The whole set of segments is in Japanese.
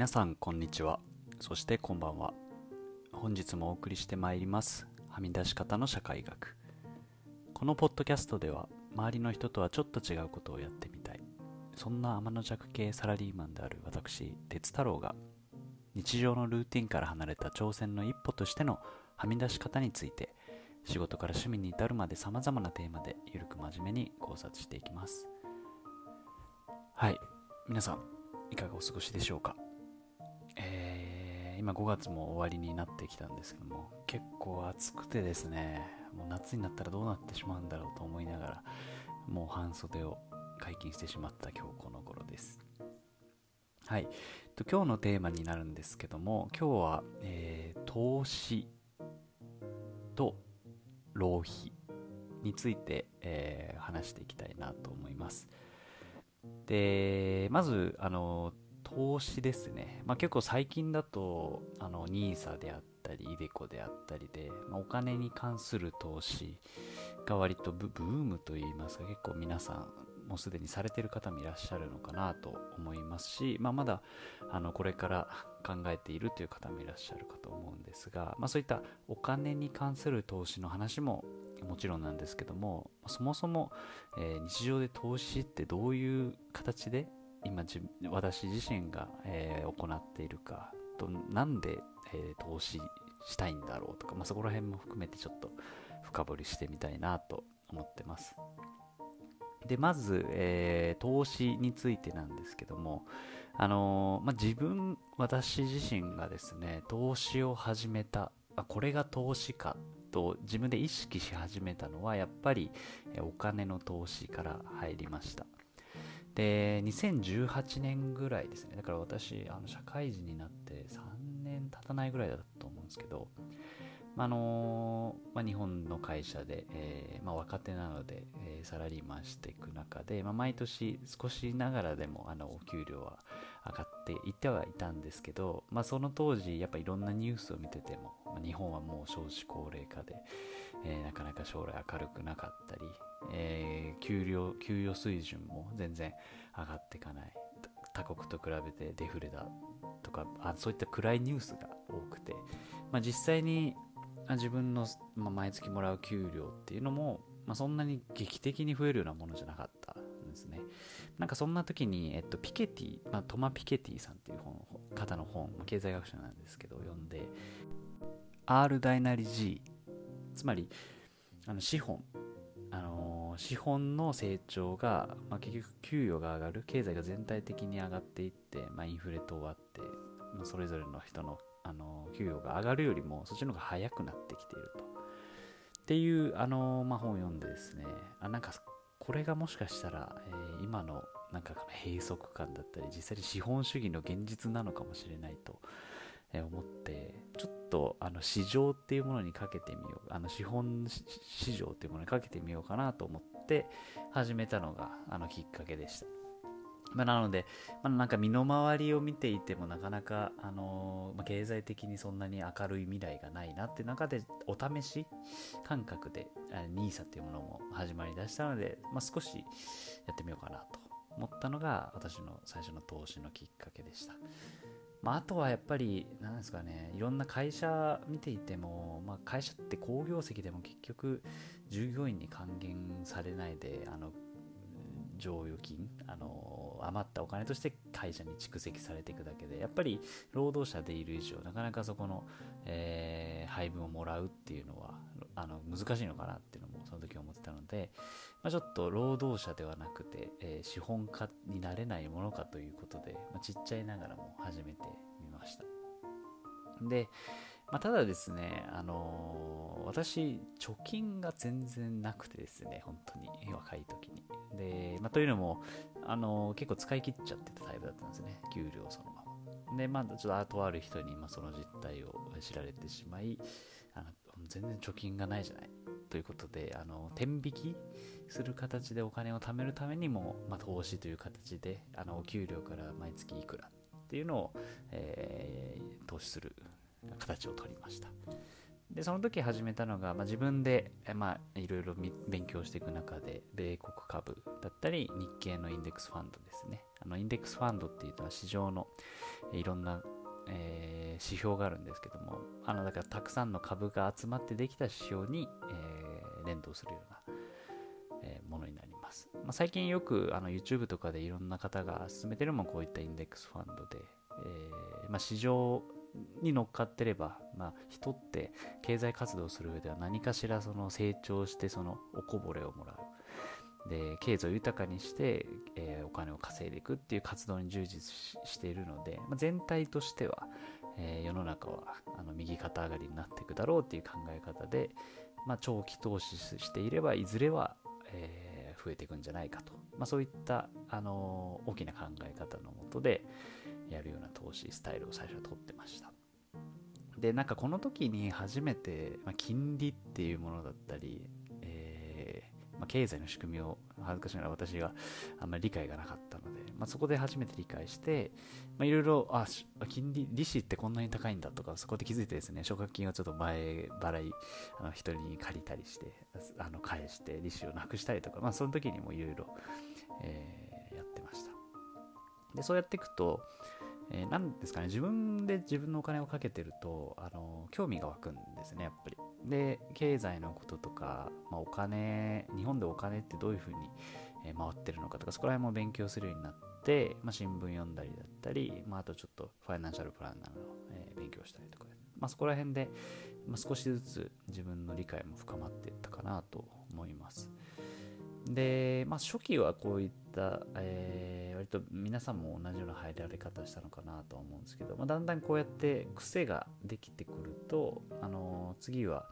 皆さんこんにちは。そしてこんばんは。本日もお送りしてまいります。はみ出し方の社会学。このポッドキャストでは周りの人とはちょっと違うことをやってみたい。そんな天の弱系サラリーマンである私哲太郎が日常のルーティンから離れた挑戦の一歩としてのはみ出し方について仕事から趣味に至るまで様々なテーマでゆるく真面目に考察していきます。はい。皆さんいかがお過ごしでしょうか、今5月も終わりになってきたんですけども結構暑くてですねもう夏になったらどうなってしまうんだろうと思いながらもう半袖を解禁してしまった今日この頃です。はい。と今日のテーマになるんですけども今日は、えー、投資と浪費について、えー、話していきたいなと思います。でまずあの投資ですね、まあ、結構最近だとあの NISA であったり iDeCo であったりで、まあ、お金に関する投資が割とブームといいますか結構皆さんもうすでにされてる方もいらっしゃるのかなと思いますし、まあ、まだあのこれから考えているという方もいらっしゃるかと思うんですが、まあ、そういったお金に関する投資の話ももちろんなんですけどもそもそも、えー、日常で投資ってどういう形で今私自身が、えー、行っているかとなんで、えー、投資したいんだろうとか、まあ、そこら辺も含めてちょっと深掘りしてみたいなと思ってます。でまず、えー、投資についてなんですけどもあのまあ、自分私自身がですね投資を始めたあこれが投資かと自分で意識し始めたのはやっぱりお金の投資から入りました。で2018年ぐらいですね。だから私あの社会人になって3年経たないぐらいだったと思うんですけどあのまあ、日本の会社で、えー、まあ、若手なので、えー、サラリーマンしていく中で、まあ、毎年少しながらでもあのお給料は上がっていってはいたんですけど、まあ、その当時やっぱいろんなニュースを見てても、まあ、日本はもう少子高齢化で、えー、なかなか将来明るくなかったり、え、給料給与水準も全然上がっていかない。他国と比べてデフレだとかあそういった暗いニュースが多くて、まあ、実際に自分の、まあ、毎月もらう給料っていうのも、まあ、そんなに劇的に増えるようなものじゃなかったんですね。なんかそんな時に、えっと、ピケティ、まあ、トマ・ピケティさんっていう本方の本、経済学者なんですけど、読んで、R ダイナリ G、つまり、あの資本、資本の成長が、まあ、結局給与が上がる、経済が全体的に上がっていって、まあ、インフレと終わって、ま、それぞれの人の、あの、給与が上がるよりも、そっちの方が早くなってきていると。っていう、あの、まあ、本を読んでですね、あなんかこれがもしかしたら、えー、今のなんか閉塞感だったり実際に資本主義の現実なのかもしれないと、思ってちょっとあの市場っていうものにかけてみようあの資本市場っていうものにかけてみようかなと思って始めたのがあのきっかけでした。まあ、なので、まあ、なんか身の回りを見ていてもなかなか、あのー、まあ、経済的にそんなに明るい未来がないなって中でお試し感覚で NISA っていうものも始まりだしたので、まあ、少しやってみようかなと思ったのが私の最初の投資のきっかけでした。まあ、あとはやっぱり、なんですかね、いろんな会社見ていても、まあ、会社って好業績でも結局、従業員に還元されないで、あの剰余金、あの余ったお金として会社に蓄積されていくだけで、やっぱり労働者でいる以上、なかなかそこの、えー、配分をもらうっていうのはあの難しいのかなっていうのもその時思ってたので、まあ、ちょっと労働者ではなくて、えー、資本家になれないものかということで、まあ、ちっちゃいながらも始めてみました。で、まあ、ただですね、あのー、私、貯金が全然なくてですね、本当に若い時に。で、まあ、というのも、あのー、結構使い切っちゃってたタイプだったんですね、給料そのまま。で、まあ、ちょっと後ある人に、まあ、その実態を知られてしまい、あの全然貯金がないじゃないということで、あの、天引きする形でお金を貯めるためにも、まあ、投資という形で、あの、お給料から毎月いくらっていうのを、えー、投資する形をとりました。で、その時始めたのが、まあ、自分で、まあ、いろいろ勉強していく中で、米国株だったり、日系のインデックスファンドですね。あの、インデックスファンドっていうのは市場の、いろんな、えー、指標があるんですけども、あの、だからたくさんの株が集まってできた指標に、えー、連動するような、えものになります。まあ、最近よくあの YouTube とかでいろんな方が進めてるのもこういったインデックスファンドで、えまあ、市場に乗っかってれば、まあ、人って経済活動する上では何かしらその成長してそのおこぼれをもらう。で経済を豊かにして、えー、お金を稼いでいくっていう活動に従事しているので、まあ、全体としては、えー、世の中はあの右肩上がりになっていくだろうっていう考え方で、まあ、長期投資していればいずれは、えー、増えていくんじゃないかと、まあ、そういった、あの大きな考え方のもとでやるような投資スタイルを最初は取ってましたでなんかこの時に初めて、まあ、金利っていうものだったりえまあ、経済の仕組みを恥ずかしながら私はあんまり理解がなかったので、まあ、そこで初めて理解して、いろいろ、あ、金利、利子ってこんなに高いんだとか、そこで気づいてですね、奨学金をちょっと前払い、あの人に借りたりして、あの返して利子をなくしたりとか、まあ、その時にもいろいろ、やってました。で、そうやっていくと、えー、なんですかね、自分で自分のお金をかけてると、あの、興味が湧くんですね、やっぱり。で、経済のこととか、まあ、お金、日本でお金ってどういうふうに回ってるのかとか、そこら辺も勉強するようになって、まあ、新聞読んだりだったり、まあ、あとちょっとファイナンシャルプランなどを、えー、勉強したりとか、まあ、そこら辺で、まあ、少しずつ自分の理解も深まっていったかなと思います。で、まあ、初期はこういった、えー、割と皆さんも同じような入られ方したのかなと思うんですけど、まあ、だんだんこうやって癖ができてくると、あのー、次は、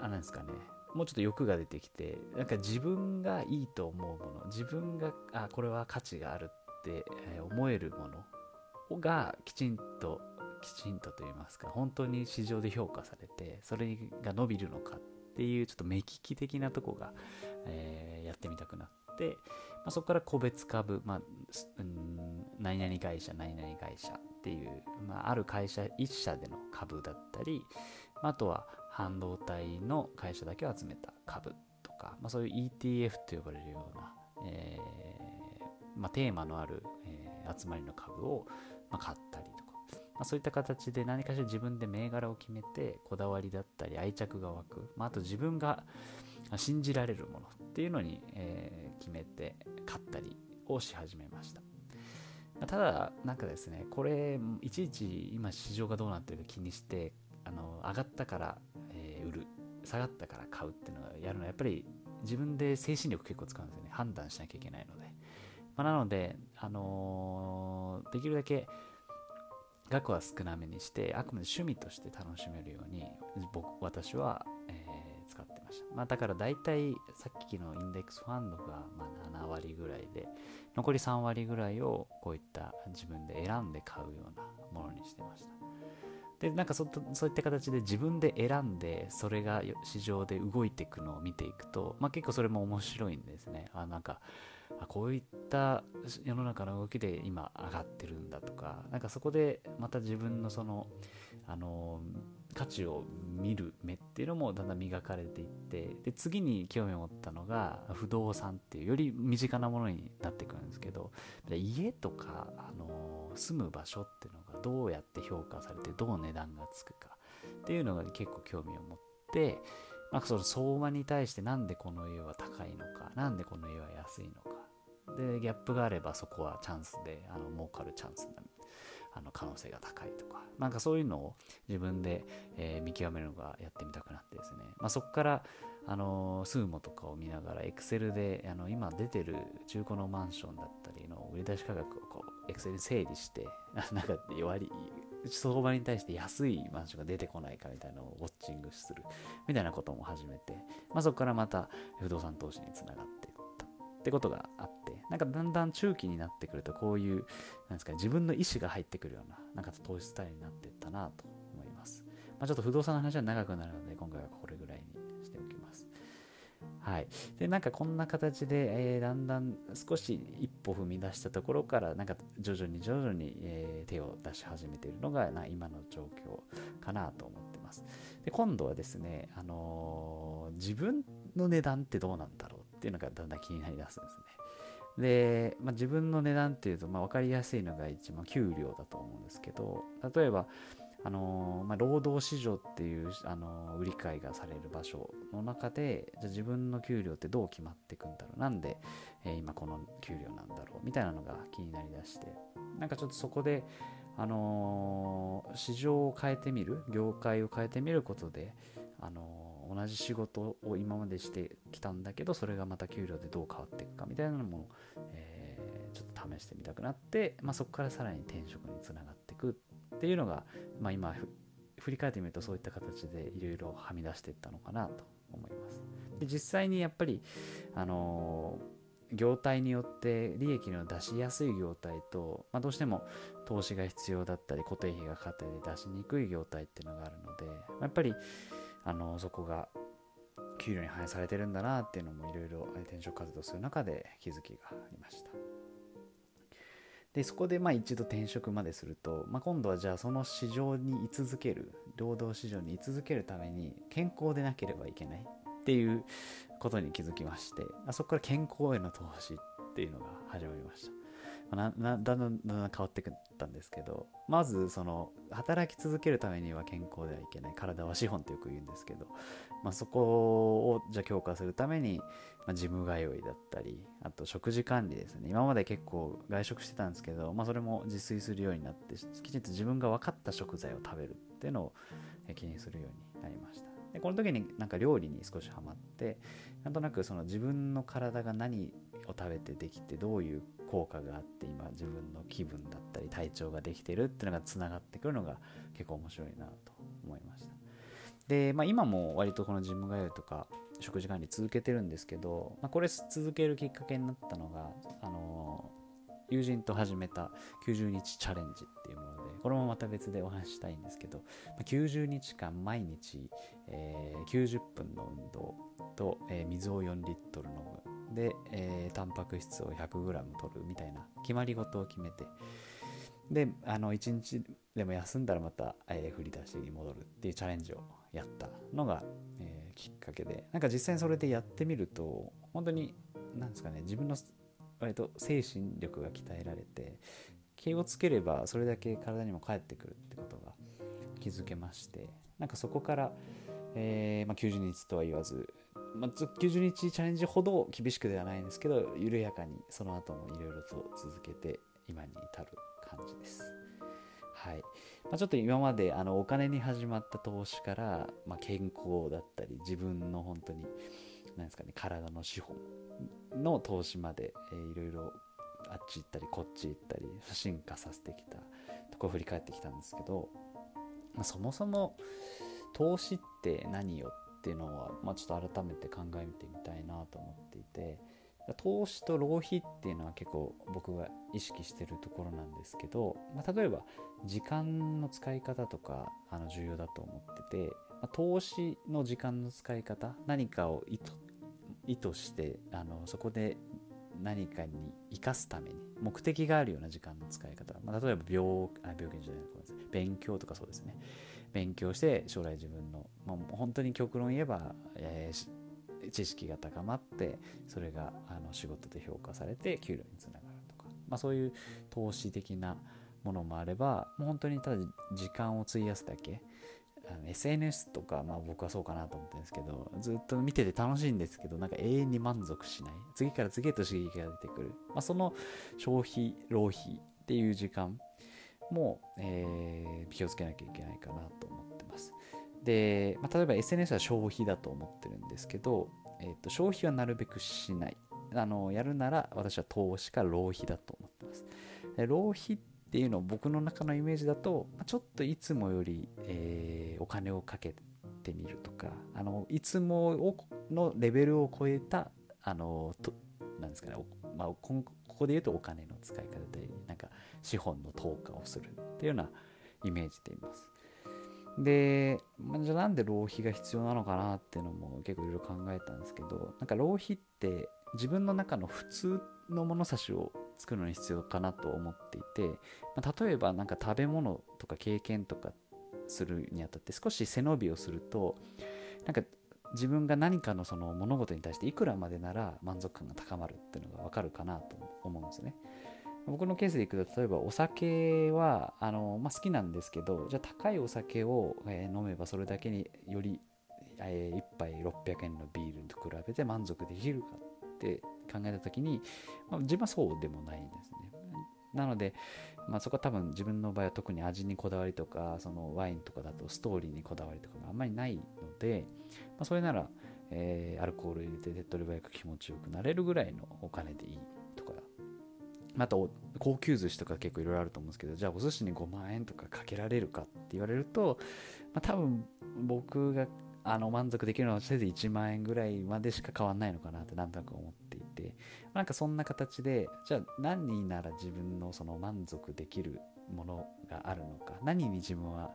あなんですかね、もうちょっと欲が出てきて、なんか自分がいいと思うもの、自分が、あ、これは価値があるって思えるものがきちんと、きちんとと言いますか、本当に市場で評価されて、それが伸びるのかっていうちょっと目利き的なとこが、えー、やってみたくなって、まあ、そこから個別株、まあ、うん、何々会社、何々会社っていう、まあ、ある会社1社での株だったり、まあ、あとは半導体の会社だけを集めた株とか、まあ、そういう ETF と呼ばれるような、えーまあ、テーマのある、えー、集まりの株を、ま、買ったりとか、まあ、そういった形で何かしら自分で銘柄を決めてこだわりだったり愛着が湧く、ま、あと自分が信じられるものっていうのに、えー、決めて買ったりをし始めました。ただ、なんかですね、これ、いちいち今市場がどうなってるか気にして、あの上がったから、えー、売る、下がったから買うっていうのをやるのは、やっぱり自分で精神力結構使うんですよね。判断しなきゃいけないので。まあ、なので、あのー、できるだけ額は少なめにして、あくまで趣味として楽しめるように、僕、私は、使ってました。まあ、だから大体さっきのインデックスファンドがま7割ぐらいで、残り3割ぐらいをこういった自分で選んで買うようなものにしてました。で、なんかそそういった形で自分で選んで、それが市場で動いていくのを見ていくと、まあ、結構それも面白いんですね。あなんかあこういった世の中の動きで今上がってるんだとか、なんかそこでまた自分のその、あの価値を見る目っていうのもだんだん磨かれていってで次に興味を持ったのが不動産っていうより身近なものになってくるんですけど家とか、あの住む場所っていうのがどうやって評価されてどう値段がつくかっていうのが結構興味を持って、まあ、その相場に対してなんでこの家は高いのかなんでこの家は安いのか。でギャップがあればそこはチャンスであの儲かるチャンスなあの可能性が高いとか、なんかそういうのを自分で、えー、見極めるのがやってみたくなってですね、まあ、そこから、あのスーモとかを見ながら、エクセルであの今出てる中古のマンションだったりの売り出し価格をこうエクセルに整理して、なんか割相場に対して安いマンションが出てこないかみたいなのをウォッチングするみたいなことも始めて、まあ、そこからまた不動産投資につながっていったってことがあって、なんかだんだん中期になってくると、こういう、なんですか、ね自分の意思が入ってくるような、なんか投資スタイルになっていったなと思います。まあ、ちょっと不動産の話は長くなるので、今回はこれぐらいにしておきます。はい。で、なんかこんな形で、えー、だんだん少し一歩踏み出したところから、なんか徐々に徐々に、えー、手を出し始めているのがな今の状況かなと思ってます。で、今度はですね、あのー、自分の値段ってどうなんだろうっていうのがだんだん気になりだすんですね。で、まあ、自分の値段っていうと、まあ、分かりやすいのが一番給料だと思うんですけど例えばあのまあ、労働市場っていう、あの売り買いがされる場所の中でじゃ自分の給料ってどう決まっていくんだろう？なんで、えー、今この給料なんだろうみたいなのが気になりだしてなんかちょっとそこで、あの、市場を変えてみる？業界を変えてみることで、あの、同じ仕事を今までしてきたんだけどそれがまた給料でどう変わっていくかみたいなのも、えー、ちょっと試してみたくなって、まあ、そこからさらに転職につながっていくっていうのが、まあ、今振り返ってみるとそういった形でいろいろはみ出していったのかなと思います。で実際にやっぱり、あの、業態によって利益の出しやすい業態と、まあ、どうしても投資が必要だったり固定費がかかったり出しにくい業態っていうのがあるので、やっぱり、あの、そこが給料に反映されてるんだなっていうのもいろいろ転職活動する中で気づきがありました。でそこでまあ一度転職まですると、まあ、今度はじゃあその市場に居続ける労働市場に居続けるために健康でなければいけないっていうことに気づきましてあそこから健康への投資っていうのが始まりました。なだんだんだんだん変わってくったんですけどまずその働き続けるためには健康ではいけない体は資本ってよく言うんですけど、まあ、そこをじゃ強化するために、まあ、ジム通いだったりあと食事管理ですね。今まで結構外食してたんですけど、まあ、それも自炊するようになってきちんと自分が分かった食材を食べるっていうのを気にするようになりました。でこの時になんか料理に少しハマってなんとなくその自分の体が何を食べてできてどういう効果があって今自分の気分だったり体調ができてるっていうのがつながってくるのが結構面白いなと思いました。で、まあ、今も割とこのジム通いとか食事管理続けてるんですけど、まあ、これ続けるきっかけになったのがあの友人と始めた90日チャレンジっていうものでこれもまた別でお話したいんですけど90日間毎日、えー、90分の運動と、えー、水を4リットル飲む。で、えー、タンパク質を 100g 取るみたいな決まり事を決めて。であの1日でも休んだらまた、えー、振り出しに戻るっていうチャレンジをやったのが、えー、きっかけで。なんか実際にそれでやってみると本当になんですかね自分の割と精神力が鍛えられて気をつければそれだけ体にも返ってくるってことが気づけましてなんかそこから、えーまあ、90日とは言わず、まあ、90日チャレンジほど厳しくではないんですけど緩やかにその後もいろいろと続けて今に至る感じです。はいまあ、ちょっと今まであのお金に始まった投資から、ま、健康だったり自分の本当に何ですかね体の資本の投資まで、えー、いろいろあっち行ったりこっち行ったり進化させてきたとこを振り返ってきたんですけど、まあ、そもそも投資って何よっていうのは、まあ、ちょっと改めて考えてみたいなと思っていて投資と浪費っていうのは結構僕が意識してるところなんですけど、まあ、例えば時間の使い方とかあの重要だと思ってて、ま、投資の時間の使い方何かを意図意図してあのそこで何かに生かすために目的があるような時間の使い方、まあ、例えば病あ病気じゃない勉強とかそうですね。勉強して将来自分の、まあ、本当に極論言えば、えー、知識が高まってそれがあの仕事で評価されて給料につながるとか、まあ、そういう投資的なものもあればもう本当にただ時間を費やすだけ SNS とか、まあ僕はそうかなと思ってるんですけど、ずっと見てて楽しいんですけど、なんか永遠に満足しない。次から次へと刺激が出てくる。まあその消費、浪費っていう時間も、えー、気をつけなきゃいけないかなと思ってます。で、まあ、例えば SNS は消費だと思ってるんですけど、えー、と消費はなるべくしない。あのやるなら私は投資か浪費だと思ってます。浪費っっていうのを僕の中のイメージだとちょっといつもより、えー、お金をかけてみるとかあのいつものレベルを超えたあのとなんですかね、まあ、ここで言うとお金の使い方でなんか資本の投下をするっていうようなイメージでいます。で、じゃあなんで浪費が必要なのかなっていうのも結構いろいろ考えたんですけどなんか浪費って自分の中の普通の物差しを作るのに必要かなと思っていて、まあ、例えば何か食べ物とか経験とかするにあたって少し背伸びをするとなんか自分が何かのその物事に対していくらまでなら満足感が高まるっていうのが分かるかなと思うんですよね。僕のケースでいくと例えばお酒はあの、まあ、好きなんですけどじゃあ高いお酒を、え、飲めばそれだけにより、え、1杯600円のビールと比べて満足できるかって考えた時に、まあ、自分はそうでもないんですね。なので、まあ、そこは多分自分の場合は特に味にこだわりとかそのワインとかだとストーリーにこだわりとかがあんまりないので、まあ、それなら、えー、アルコール入れて手っ取り早く気持ちよくなれるぐらいのお金でいいとかあと高級寿司とか結構いろいろあると思うんですけどじゃあお寿司に5万円とかかけられるかって言われると、まあ、多分僕があの満足できるのはせいぜい1万円ぐらいまでしか変わんないのかなってなんとなく思っていてなんかそんな形でじゃあ何なら自分のその満足できるものがあるのか何に自分は、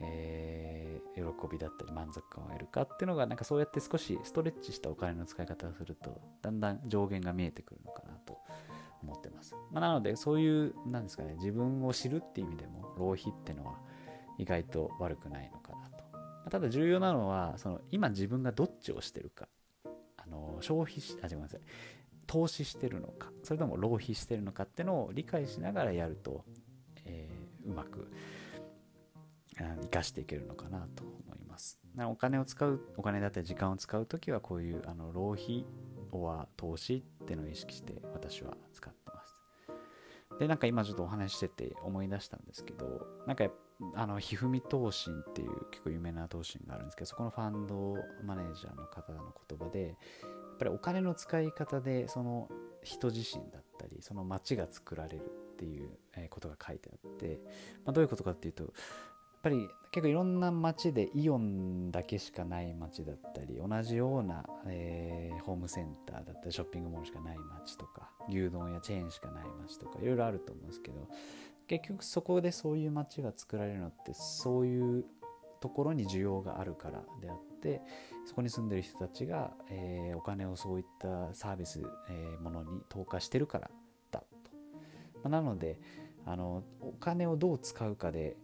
えー、喜びだったり満足感を得るかっていうのがなんかそうやって少しストレッチしたお金の使い方をするとだんだん上限が見えてくるのかな。ま、あ、なのでそういうなんですかね自分を知るっていう意味でも浪費ってのは意外と悪くないのかなとただ重要なのはその今自分がどっちをしてるかあの消費しあごめんなさい投資してるのかそれとも浪費してるのかっていうのを理解しながらやると、えー、うまく生かしていけるのかなと思います。お金を使うお金だったり時間を使う時はこういうあの浪費は投資っていうのを意識して私は使って。でなんか今ちょっとお話ししてて思い出したんですけどなんかあのひふみ投信っていう結構有名な投信があるんですけどそこのファンドマネージャーの方の言葉でやっぱりお金の使い方でその人自身だったりその街が作られるっていうことが書いてあって、まあ、どういうことかっていうとぱり結構いろんな街でイオンだけしかない街だったり同じような、えー、ホームセンターだったりショッピングモールしかない街とか牛丼やチェーンしかない街とかいろいろあると思うんですけど結局そこでそういう街が作られるのってそういうところに需要があるからであってそこに住んでる人たちが、えー、お金をそういったサービス、えー、ものに投下してるからだと、まあ、なのであのお金をどう使うかで、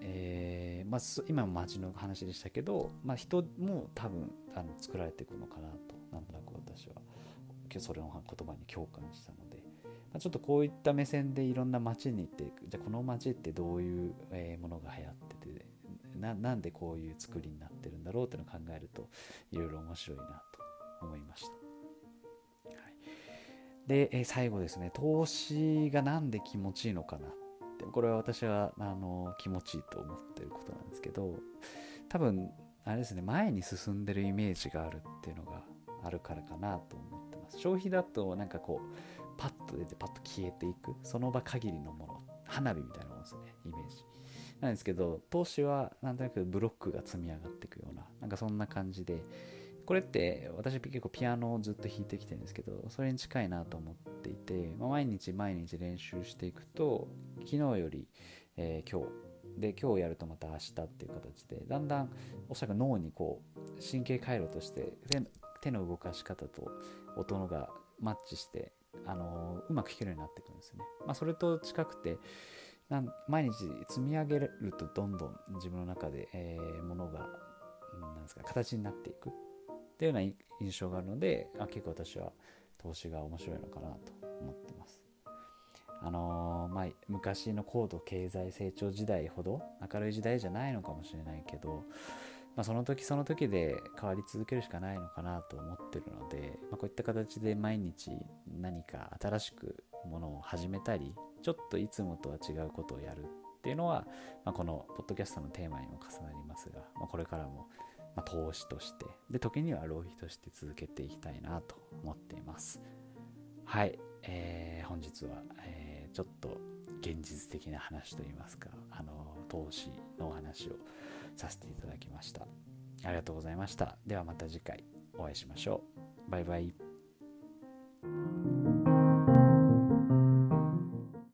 えーまあ、今も街の話でしたけど、まあ、人も多分あの作られていくのかなとなんとなく私は。それの言葉に共感したので、まあ、ちょっとこういった目線でいろんな街に行ってじゃあこの街ってどういうものが流行っててなんでこういう作りになってるんだろうっていうのを考えるといろいろ面白いなと思いました。はい、で、最後ですね。投資が何で気持ちいいのかな。ってこれは私はあの気持ちいいと思ってることなんですけど多分あれですね前に進んでるイメージがあるっていうのがあるからかなと思ってます。消費だとなんかこうパッと出てパッと消えていくその場限りのもの花火みたいなものですねイメージ。なんですけど投資はなんとなくブロックが積み上がっていくようななんかそんな感じでこれって私結構ピアノをずっと弾いてきてるんですけどそれに近いなと思っていて、まあ、毎日毎日練習していくと昨日より、えー、今日で今日やるとまた明日っていう形でだんだんおそらく脳にこう神経回路として手の動かし方と音がマッチして、あの、うまく弾けるようになっていくんですよね。まあ、それと近くてなん毎日積み上げるとどんどん自分の中で、えー、ものがなんですか形になっていくっていうような印象があるのであ結構私は投資が面白いのかなと思ってます。あのー、まあ、昔の高度経済成長時代ほど明るい時代じゃないのかもしれないけど、まあ、その時その時で変わり続けるしかないのかなと思ってるので、まあ、こういった形で毎日何か新しくものを始めたりちょっといつもとは違うことをやるっていうのは、まあ、このポッドキャストのテーマにも重なりますが、まあ、これからもま投資としてで時には浪費として続けていきたいなと思っています。はい、えー、本日は、えー、ちょっと現実的な話といいますかあの投資のお話をさせていただきました。ありがとうございました。ではまた次回お会いしましょう。バイバイ。